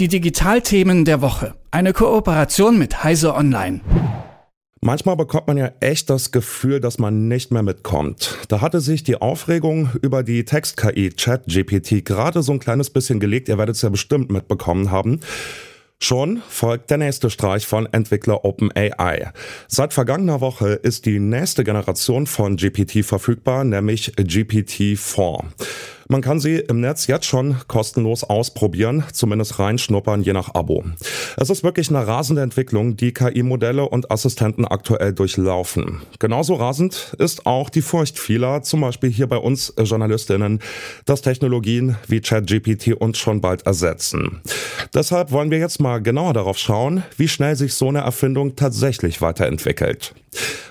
Die Digitalthemen der Woche. Eine Kooperation mit Heise Online. Manchmal bekommt man ja echt das Gefühl, dass man nicht mehr mitkommt. Da hatte sich die Aufregung über die Text-KI ChatGPT gerade so ein kleines bisschen gelegt. Ihr werdet es ja bestimmt mitbekommen haben. Schon folgt der nächste Streich von Entwickler OpenAI. Seit vergangener Woche ist die nächste Generation von GPT verfügbar, nämlich GPT-4. Man kann sie im Netz jetzt schon kostenlos ausprobieren, zumindest reinschnuppern, je nach Abo. Es ist wirklich eine rasende Entwicklung, die KI-Modelle und Assistenten aktuell durchlaufen. Genauso rasend ist auch die Furcht vieler, zum Beispiel hier bei uns Journalistinnen, dass Technologien wie ChatGPT uns schon bald ersetzen. Deshalb wollen wir jetzt mal genauer darauf schauen, wie schnell sich so eine Erfindung tatsächlich weiterentwickelt.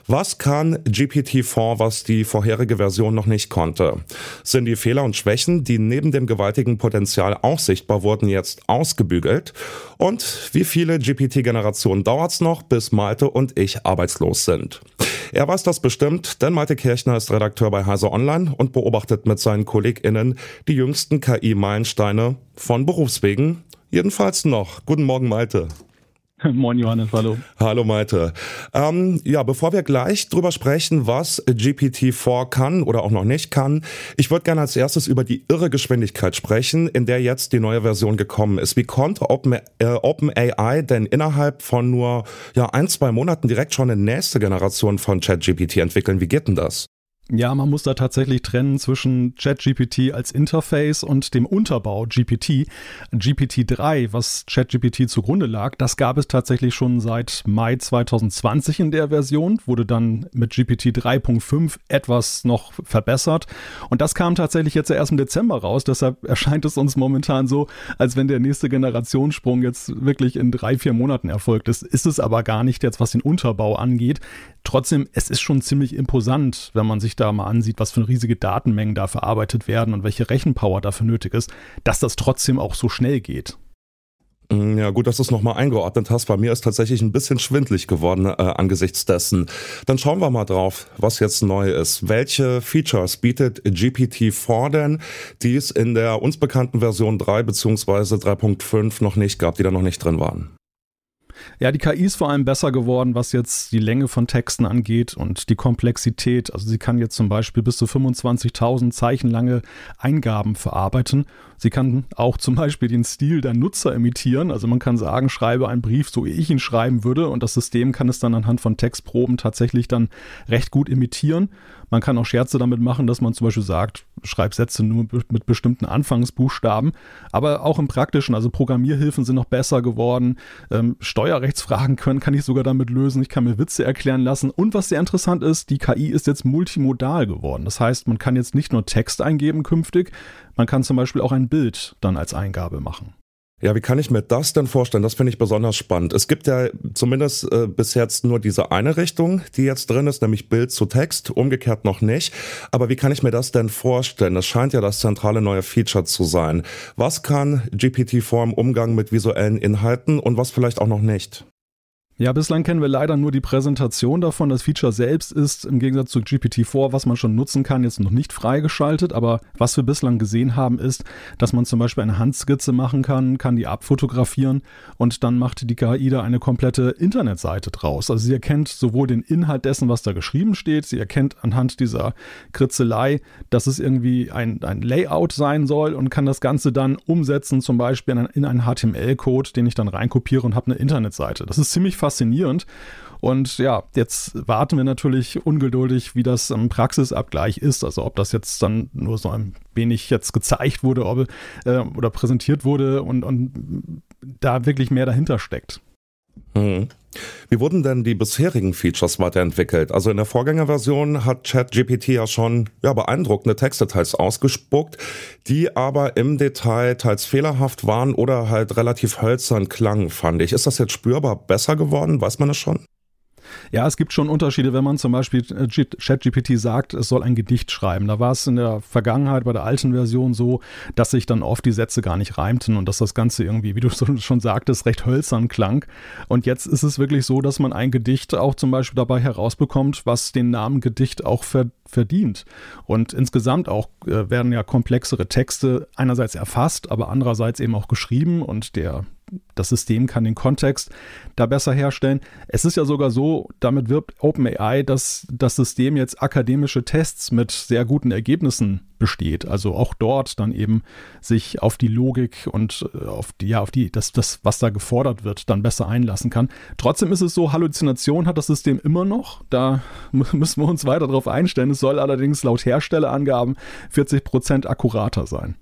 Was kann GPT-4, was die vorherige Version noch nicht konnte? Sind die Fehler und Schwächen, die neben dem gewaltigen Potenzial auch sichtbar wurden, jetzt ausgebügelt? Und wie viele GPT-Generationen dauert es noch, bis Malte und ich arbeitslos sind? Er weiß das bestimmt, denn Malte Kirchner ist Redakteur bei Heise Online und beobachtet mit seinen KollegInnen die jüngsten KI-Meilensteine von Berufswegen. Jedenfalls noch. Guten Morgen, Malte. Moin Johannes, hallo. Hallo Malte. Ähm, ja, bevor wir gleich drüber sprechen, was GPT-4 kann oder auch noch nicht kann, ich würde gerne als erstes über die irre Geschwindigkeit sprechen, in der jetzt die neue Version gekommen ist. Wie konnte OpenAI äh, Open denn innerhalb von nur ja, ein, zwei Monaten direkt schon eine nächste Generation von ChatGPT entwickeln? Wie geht denn das? Ja, man muss da tatsächlich trennen zwischen ChatGPT als Interface und dem Unterbau GPT. GPT-3, was ChatGPT zugrunde lag, das gab es tatsächlich schon seit Mai 2020 in der Version, wurde dann mit GPT 3.5 etwas noch verbessert. Und das kam tatsächlich jetzt erst im Dezember raus. Deshalb erscheint es uns momentan so, als wenn der nächste Generationssprung jetzt wirklich in drei, vier Monaten erfolgt ist. Ist es aber gar nicht jetzt, was den Unterbau angeht. Trotzdem, es ist schon ziemlich imposant, wenn man sich da mal ansieht, was für riesige Datenmengen da verarbeitet werden und welche Rechenpower dafür nötig ist, dass das trotzdem auch so schnell geht. Mm, ja, gut, dass du es nochmal eingeordnet hast. Bei mir ist tatsächlich ein bisschen schwindlig geworden äh, angesichts dessen. Dann schauen wir mal drauf, was jetzt neu ist. Welche Features bietet GPT-4 denn, die es in der uns bekannten Version 3 bzw. 3.5 noch nicht gab, die da noch nicht drin waren? Ja, die KI ist vor allem besser geworden, was jetzt die Länge von Texten angeht und die Komplexität. Also sie kann jetzt zum Beispiel bis zu 25.000 Zeichen lange Eingaben verarbeiten. Sie kann auch zum Beispiel den Stil der Nutzer imitieren. Also man kann sagen, schreibe einen Brief, so wie ich ihn schreiben würde. Und das System kann es dann anhand von Textproben tatsächlich dann recht gut imitieren. Man kann auch Scherze damit machen, dass man zum Beispiel sagt, schreib Sätze nur mit bestimmten Anfangsbuchstaben. Aber auch im Praktischen, also Programmierhilfen sind noch besser geworden. Ähm, Steuerrechtsfragen können, kann ich sogar damit lösen. Ich kann mir Witze erklären lassen. Und was sehr interessant ist, die KI ist jetzt multimodal geworden. Das heißt, man kann jetzt nicht nur Text eingeben künftig, man kann zum Beispiel auch ein Bild dann als Eingabe machen. Ja, wie kann ich mir das denn vorstellen? Das finde ich besonders spannend. Es gibt ja zumindest äh, bis jetzt nur diese eine Richtung, die jetzt drin ist, nämlich Bild zu Text, umgekehrt noch nicht. Aber wie kann ich mir das denn vorstellen? Das scheint ja das zentrale neue Feature zu sein. Was kann GPT-4 im Umgang mit visuellen Inhalten und was vielleicht auch noch nicht? Ja, bislang kennen wir leider nur die Präsentation davon. Das Feature selbst ist im Gegensatz zu GPT-4, was man schon nutzen kann, jetzt noch nicht freigeschaltet. Aber was wir bislang gesehen haben, ist, dass man zum Beispiel eine Handskizze machen kann, kann die abfotografieren und dann macht die KI da eine komplette Internetseite draus. Also sie erkennt sowohl den Inhalt dessen, was da geschrieben steht, sie erkennt anhand dieser Kritzelei, dass es irgendwie ein, ein Layout sein soll und kann das Ganze dann umsetzen, zum Beispiel in einen HTML-Code, den ich dann reinkopiere und habe eine Internetseite. Das ist ziemlich faszinierend. Und ja, jetzt warten wir natürlich ungeduldig, wie das im Praxisabgleich ist. Also ob das jetzt dann nur so ein wenig jetzt gezeigt wurde ob, äh, oder präsentiert wurde und, und da wirklich mehr dahinter steckt. Mhm. Wie wurden denn die bisherigen Features weiterentwickelt? Also in der Vorgängerversion hat ChatGPT ja schon ja, beeindruckende Textdetails ausgespuckt, die aber im Detail teils fehlerhaft waren oder halt relativ hölzern klangen, fand ich. Ist das jetzt spürbar besser geworden? Weiß man das schon? Ja, es gibt schon Unterschiede, wenn man zum Beispiel äh, ChatGPT sagt, es soll ein Gedicht schreiben. Da war es in der Vergangenheit bei der alten Version so, dass sich dann oft die Sätze gar nicht reimten und dass das Ganze irgendwie, wie du schon sagtest, recht hölzern klang. Und jetzt ist es wirklich so, dass man ein Gedicht auch zum Beispiel dabei herausbekommt, was den Namen Gedicht auch verdient. Und insgesamt auch äh, werden ja komplexere Texte einerseits erfasst, aber andererseits eben auch geschrieben und der das System kann den Kontext da besser herstellen. Es ist ja sogar so, damit wirbt OpenAI, dass das System jetzt akademische Tests mit sehr guten Ergebnissen besteht. Also auch dort dann eben sich auf die Logik und äh, auf die, ja, auf die, das, das, was da gefordert wird, dann besser einlassen kann. Trotzdem ist es so, Halluzination hat das System immer noch. Da müssen wir uns weiter darauf einstellen. Es soll allerdings laut Herstellerangaben 40 Prozent akkurater sein.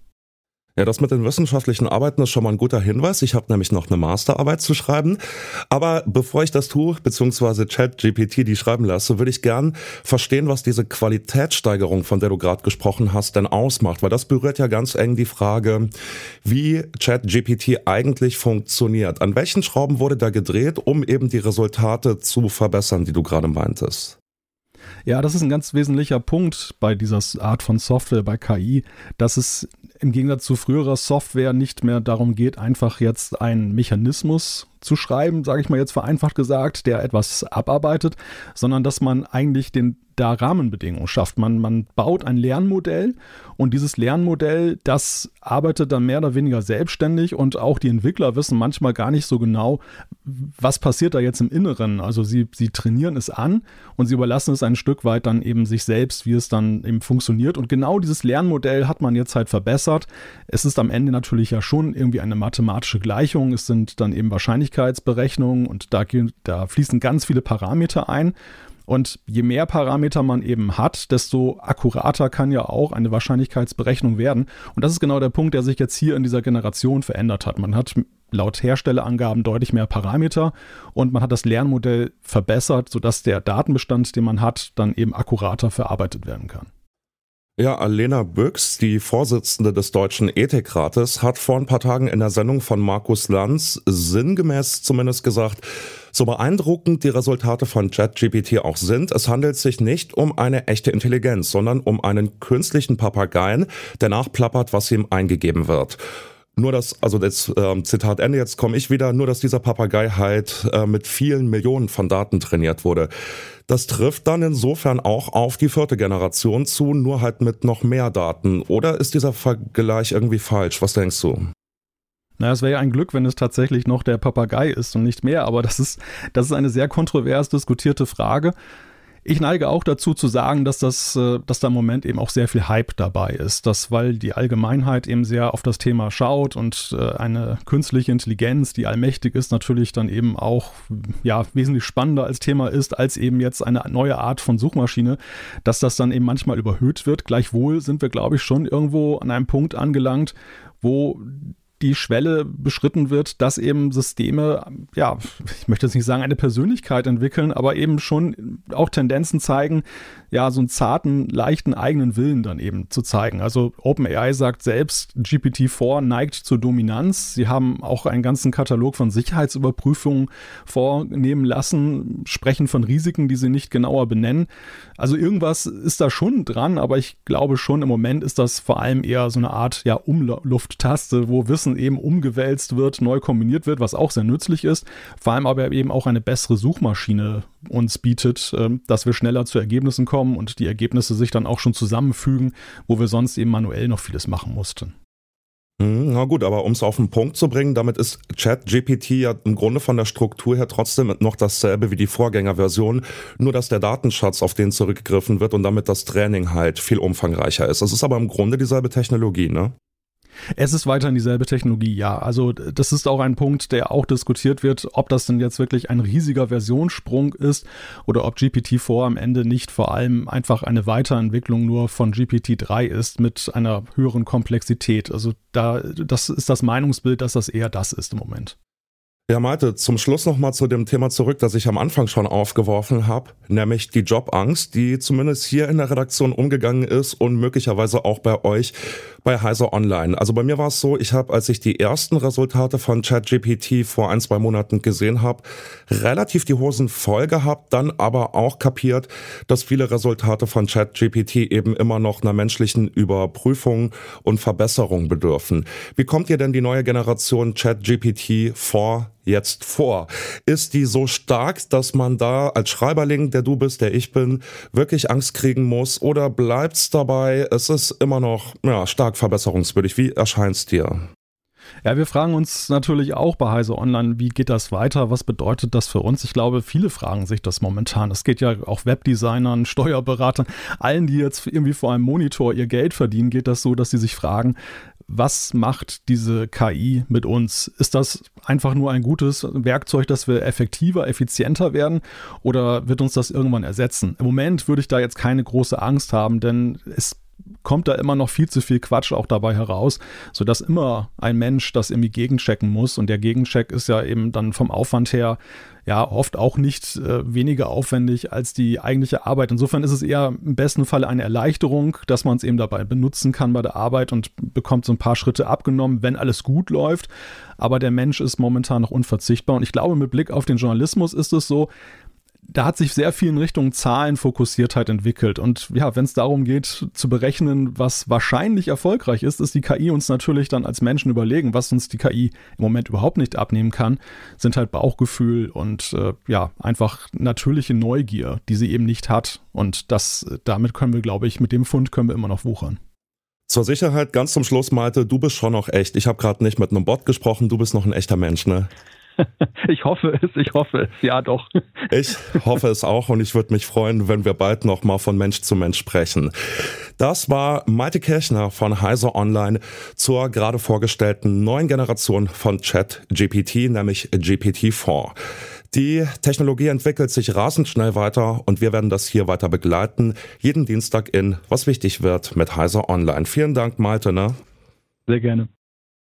Ja, das mit den wissenschaftlichen Arbeiten ist schon mal ein guter Hinweis. Ich habe nämlich noch eine Masterarbeit zu schreiben. Aber bevor ich das tue, beziehungsweise ChatGPT die schreiben lasse, würde ich gern verstehen, was diese Qualitätssteigerung, von der du gerade gesprochen hast, denn ausmacht. Weil das berührt ja ganz eng die Frage, wie ChatGPT eigentlich funktioniert. An welchen Schrauben wurde da gedreht, um eben die Resultate zu verbessern, die du gerade meintest? Ja, das ist ein ganz wesentlicher Punkt bei dieser Art von Software, bei KI, dass es im Gegensatz zu früherer Software nicht mehr darum geht, einfach jetzt einen Mechanismus zu schreiben, sage ich mal jetzt vereinfacht gesagt, der etwas abarbeitet, sondern dass man eigentlich den da Rahmenbedingungen schafft. Man, man baut ein Lernmodell und dieses Lernmodell, das arbeitet dann mehr oder weniger selbstständig und auch die Entwickler wissen manchmal gar nicht so genau, was passiert da jetzt im Inneren. Also sie, sie trainieren es an und sie überlassen es ein Stück weit dann eben sich selbst, wie es dann eben funktioniert. Und genau dieses Lernmodell hat man jetzt halt verbessert. Es ist am Ende natürlich ja schon irgendwie eine mathematische Gleichung. Es sind dann eben Wahrscheinlichkeitsberechnungen und da, da fließen ganz viele Parameter ein. Und je mehr Parameter man eben hat, desto akkurater kann ja auch eine Wahrscheinlichkeitsberechnung werden. Und das ist genau der Punkt, der sich jetzt hier in dieser Generation verändert hat. Man hat laut Herstellerangaben deutlich mehr Parameter und man hat das Lernmodell verbessert, sodass der Datenbestand, den man hat, dann eben akkurater verarbeitet werden kann. Ja, Alena Büchs, die Vorsitzende des Deutschen Ethikrates, hat vor ein paar Tagen in der Sendung von Markus Lanz sinngemäß zumindest gesagt, so beeindruckend die Resultate von ChatGPT auch sind, es handelt sich nicht um eine echte Intelligenz, sondern um einen künstlichen Papageien, der nachplappert, was ihm eingegeben wird. Nur dass, also das ähm, Zitat Ende, jetzt komme ich wieder, nur dass dieser Papagei halt äh, mit vielen Millionen von Daten trainiert wurde. Das trifft dann insofern auch auf die vierte Generation zu, nur halt mit noch mehr Daten. Oder ist dieser Vergleich irgendwie falsch? Was denkst du? Na, es wäre ja ein Glück, wenn es tatsächlich noch der Papagei ist und nicht mehr, aber das ist, das ist eine sehr kontrovers diskutierte Frage. Ich neige auch dazu zu sagen, dass das, äh, dass da im Moment eben auch sehr viel Hype dabei ist, dass weil die Allgemeinheit eben sehr auf das Thema schaut und äh, eine künstliche Intelligenz, die allmächtig ist, natürlich dann eben auch ja wesentlich spannender als Thema ist als eben jetzt eine neue Art von Suchmaschine, dass das dann eben manchmal überhöht wird. Gleichwohl sind wir, glaube ich, schon irgendwo an einem Punkt angelangt, wo die Schwelle beschritten wird, dass eben Systeme, ja, ich möchte jetzt nicht sagen, eine Persönlichkeit entwickeln, aber eben schon auch Tendenzen zeigen, ja, so einen zarten, leichten eigenen Willen dann eben zu zeigen. Also OpenAI sagt selbst, GPT-4 neigt zur Dominanz. Sie haben auch einen ganzen Katalog von Sicherheitsüberprüfungen vornehmen lassen, sprechen von Risiken, die sie nicht genauer benennen. Also irgendwas ist da schon dran, aber ich glaube schon im Moment ist das vor allem eher so eine Art ja, Umlufttaste, wo Wissen eben umgewälzt wird, neu kombiniert wird, was auch sehr nützlich ist. Vor allem aber eben auch eine bessere Suchmaschine uns bietet, ähm, dass wir schneller zu Ergebnissen kommen und die Ergebnisse sich dann auch schon zusammenfügen, wo wir sonst eben manuell noch vieles machen mussten. Hm, na gut, aber um es auf den Punkt zu bringen, damit ist ChatGPT ja im Grunde von der Struktur her trotzdem noch dasselbe wie die Vorgängerversion, nur dass der Datenschatz, auf den zurückgegriffen wird und damit das Training halt viel umfangreicher ist. Es ist aber im Grunde dieselbe Technologie, ne? Es ist weiterhin dieselbe Technologie, ja. Also das ist auch ein Punkt, der auch diskutiert wird, ob das denn jetzt wirklich ein riesiger Versionssprung ist oder ob GPT-4 am Ende nicht vor allem einfach eine Weiterentwicklung nur von GPT-3 ist mit einer höheren Komplexität. Also da, das ist das Meinungsbild, dass das eher das ist im Moment. Ja, Malte, zum Schluss nochmal zu dem Thema zurück, das ich am Anfang schon aufgeworfen habe, nämlich die Jobangst, die zumindest hier in der Redaktion umgegangen ist und möglicherweise auch bei euch bei Heiser Online. Also bei mir war es so, ich habe, als ich die ersten Resultate von ChatGPT vor ein, zwei Monaten gesehen habe, relativ die Hosen voll gehabt, dann aber auch kapiert, dass viele Resultate von ChatGPT eben immer noch einer menschlichen Überprüfung und Verbesserung bedürfen. Wie kommt ihr denn die neue Generation ChatGPT vor jetzt vor? Ist die so stark, dass man da als Schreiberling, der du bist, der ich bin, wirklich Angst kriegen muss? Oder bleibt's dabei, es ist immer noch ja, stark verbesserungswürdig? Wie erscheint's dir? Ja, wir fragen uns natürlich auch bei Heise Online, wie geht das weiter? Was bedeutet das für uns? Ich glaube, viele fragen sich das momentan. Es geht ja auch Webdesignern, Steuerberatern, allen, die jetzt irgendwie vor einem Monitor ihr Geld verdienen, geht das so, dass sie sich fragen, was macht diese KI mit uns? Ist das einfach nur ein gutes Werkzeug, dass wir effektiver, effizienter werden oder wird uns das irgendwann ersetzen? Im Moment würde ich da jetzt keine große Angst haben, denn es kommt da immer noch viel zu viel Quatsch auch dabei heraus, sodass immer ein Mensch das irgendwie gegenchecken muss. Und der Gegencheck ist ja eben dann vom Aufwand her ja oft auch nicht äh, weniger aufwendig als die eigentliche Arbeit. Insofern ist es eher im besten Fall eine Erleichterung, dass man es eben dabei benutzen kann bei der Arbeit und bekommt so ein paar Schritte abgenommen, wenn alles gut läuft. Aber der Mensch ist momentan noch unverzichtbar. Und ich glaube, mit Blick auf den Journalismus ist es so, da hat sich sehr viel in Richtung Zahlenfokussiertheit entwickelt. Und ja, wenn es darum geht zu berechnen, was wahrscheinlich erfolgreich ist, ist die KI uns natürlich dann als Menschen überlegen. Was uns die KI im Moment überhaupt nicht abnehmen kann, sind halt Bauchgefühl und äh, ja, einfach natürliche Neugier, die sie eben nicht hat. Und das, damit können wir, glaube ich, mit dem Fund können wir immer noch wuchern. Zur Sicherheit ganz zum Schluss, Malte, du bist schon noch echt. Ich habe gerade nicht mit einem Bot gesprochen, du bist noch ein echter Mensch, ne? Ich hoffe es, ich hoffe es, ja doch. Ich hoffe es auch und ich würde mich freuen, wenn wir bald noch mal von Mensch zu Mensch sprechen. Das war Malte Kirchner von Heiser Online zur gerade vorgestellten neuen Generation von Chat GPT, nämlich GPT-4. Die Technologie entwickelt sich rasend schnell weiter und wir werden das hier weiter begleiten. Jeden Dienstag in Was wichtig wird mit Heiser Online. Vielen Dank, Malte. Ne? Sehr gerne.